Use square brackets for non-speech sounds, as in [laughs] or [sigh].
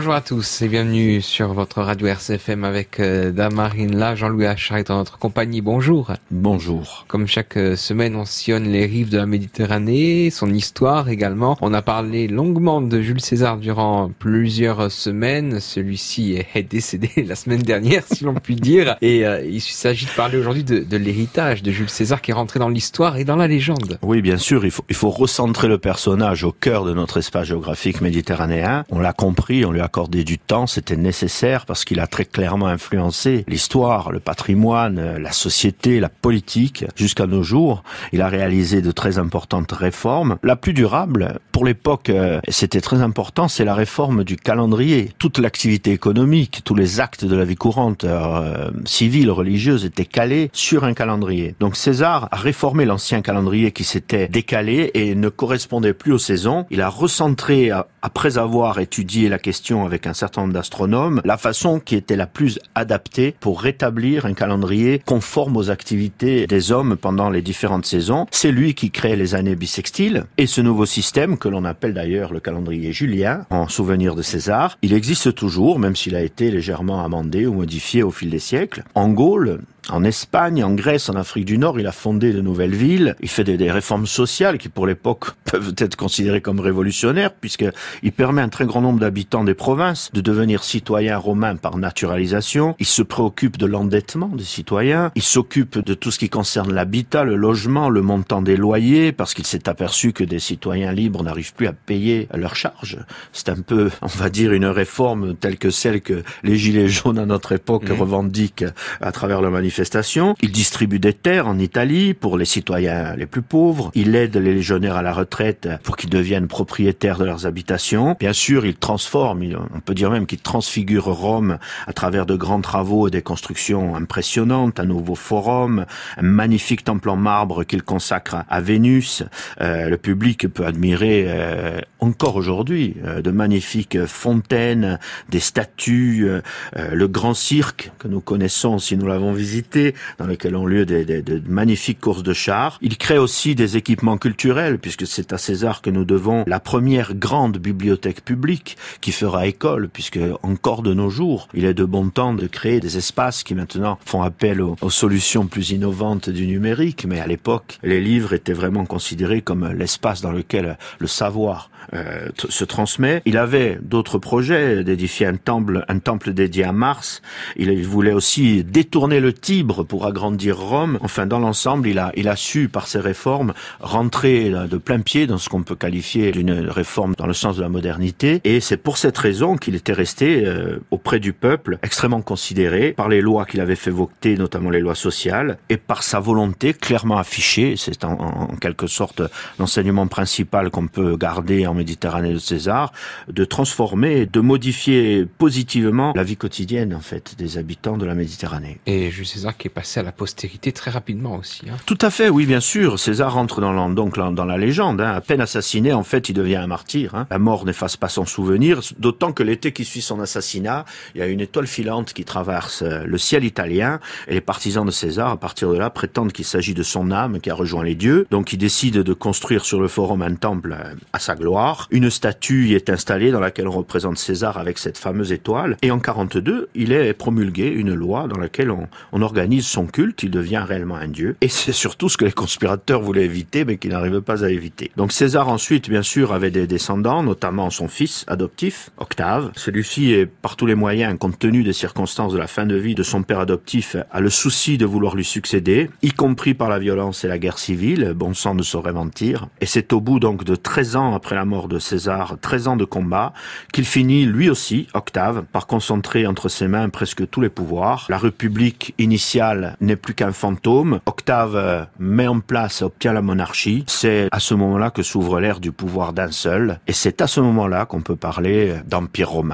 Bonjour à tous et bienvenue sur votre radio RCFM avec euh, Damarine là, Jean-Louis Achard est en notre compagnie. Bonjour. Bonjour. Comme chaque euh, semaine, on sillonne les rives de la Méditerranée, son histoire également. On a parlé longuement de Jules César durant plusieurs semaines. Celui-ci est décédé [laughs] la semaine dernière, si l'on peut dire. [laughs] Et euh, il s'agit de parler aujourd'hui de, de l'héritage de Jules César qui est rentré dans l'histoire et dans la légende. Oui, bien sûr, il faut, il faut recentrer le personnage au cœur de notre espace géographique méditerranéen. On l'a compris, on lui a accordé du temps, c'était nécessaire parce qu'il a très clairement influencé l'histoire, le patrimoine, la société, la politique jusqu'à nos jours. Il a réalisé de très importantes réformes. La plus durable, pour l'époque, euh, c'était très important, c'est la réforme du calendrier. Toute l'activité économique, tous les actes de la vie courante, euh, civile, religieuse, étaient calés sur un calendrier. Donc César a réformé l'ancien calendrier qui s'était décalé et ne correspondait plus aux saisons. Il a recentré, après avoir étudié la question avec un certain nombre d'astronomes, la façon qui était la plus adaptée pour rétablir un calendrier conforme aux activités des hommes pendant les différentes saisons. C'est lui qui crée les années bissextiles et ce nouveau système que l'on appelle d'ailleurs le calendrier julien en souvenir de César, il existe toujours même s'il a été légèrement amendé ou modifié au fil des siècles. En Gaule, en Espagne, en Grèce, en Afrique du Nord, il a fondé de nouvelles villes. Il fait des, des réformes sociales qui, pour l'époque, [laughs] peuvent être considérées comme révolutionnaires, puisqu'il permet à un très grand nombre d'habitants des provinces de devenir citoyens romains par naturalisation. Il se préoccupe de l'endettement des citoyens. Il s'occupe de tout ce qui concerne l'habitat, le logement, le montant des loyers, parce qu'il s'est aperçu que des citoyens libres n'arrivent plus à payer leurs charges. C'est un peu, [laughs] on va dire, une réforme telle que celle que les Gilets jaunes à notre époque mmh. revendiquent à travers le il distribue des terres en Italie pour les citoyens les plus pauvres. Il aide les légionnaires à la retraite pour qu'ils deviennent propriétaires de leurs habitations. Bien sûr, il transforme, on peut dire même qu'il transfigure Rome à travers de grands travaux et des constructions impressionnantes, un nouveau forum, un magnifique temple en marbre qu'il consacre à Vénus. Euh, le public peut admirer euh, encore aujourd'hui euh, de magnifiques fontaines, des statues, le grand cirque que nous connaissons si nous l'avons visité dans lesquels ont lieu des, magnifiques courses de chars. Il crée aussi des équipements culturels, puisque c'est à César que nous devons la première grande bibliothèque publique qui fera école, puisque encore de nos jours, il est de bon temps de créer des espaces qui maintenant font appel aux, solutions plus innovantes du numérique, mais à l'époque, les livres étaient vraiment considérés comme l'espace dans lequel le savoir euh, se transmet. Il avait d'autres projets, d'édifier un temple, un temple dédié à Mars. Il voulait aussi détourner le titre pour agrandir Rome. Enfin, dans l'ensemble, il a, il a su, par ses réformes, rentrer de plein pied dans ce qu'on peut qualifier d'une réforme dans le sens de la modernité. Et c'est pour cette raison qu'il était resté euh, auprès du peuple, extrêmement considéré par les lois qu'il avait fait voter, notamment les lois sociales, et par sa volonté clairement affichée. C'est en, quelque sorte l'enseignement principal qu'on peut garder en Méditerranée de César, de transformer, de modifier positivement la vie quotidienne, en fait, des habitants de la Méditerranée. César qui est passé à la postérité très rapidement aussi. Hein. Tout à fait, oui, bien sûr. César rentre dans la, donc dans la légende. Hein. À peine assassiné, en fait, il devient un martyr. Hein. La mort n'efface pas son souvenir, d'autant que l'été qui suit son assassinat, il y a une étoile filante qui traverse euh, le ciel italien, et les partisans de César, à partir de là, prétendent qu'il s'agit de son âme qui a rejoint les dieux. Donc, il décide de construire sur le forum un temple euh, à sa gloire. Une statue y est installée dans laquelle on représente César avec cette fameuse étoile. Et en 42, il est promulgué une loi dans laquelle on, on organise son culte, il devient réellement un dieu. Et c'est surtout ce que les conspirateurs voulaient éviter, mais qu'ils n'arrivaient pas à éviter. Donc César ensuite, bien sûr, avait des descendants, notamment son fils adoptif, Octave. Celui-ci est par tous les moyens, compte tenu des circonstances de la fin de vie de son père adoptif, a le souci de vouloir lui succéder, y compris par la violence et la guerre civile, bon sang ne saurait mentir. Et c'est au bout donc de 13 ans après la mort de César, 13 ans de combat, qu'il finit lui aussi, Octave, par concentrer entre ses mains presque tous les pouvoirs. La République initiale n'est plus qu'un fantôme. Octave euh, met en place, obtient la monarchie. C'est à ce moment-là que s'ouvre l'ère du pouvoir d'un seul. Et c'est à ce moment-là qu'on peut parler d'empire romain.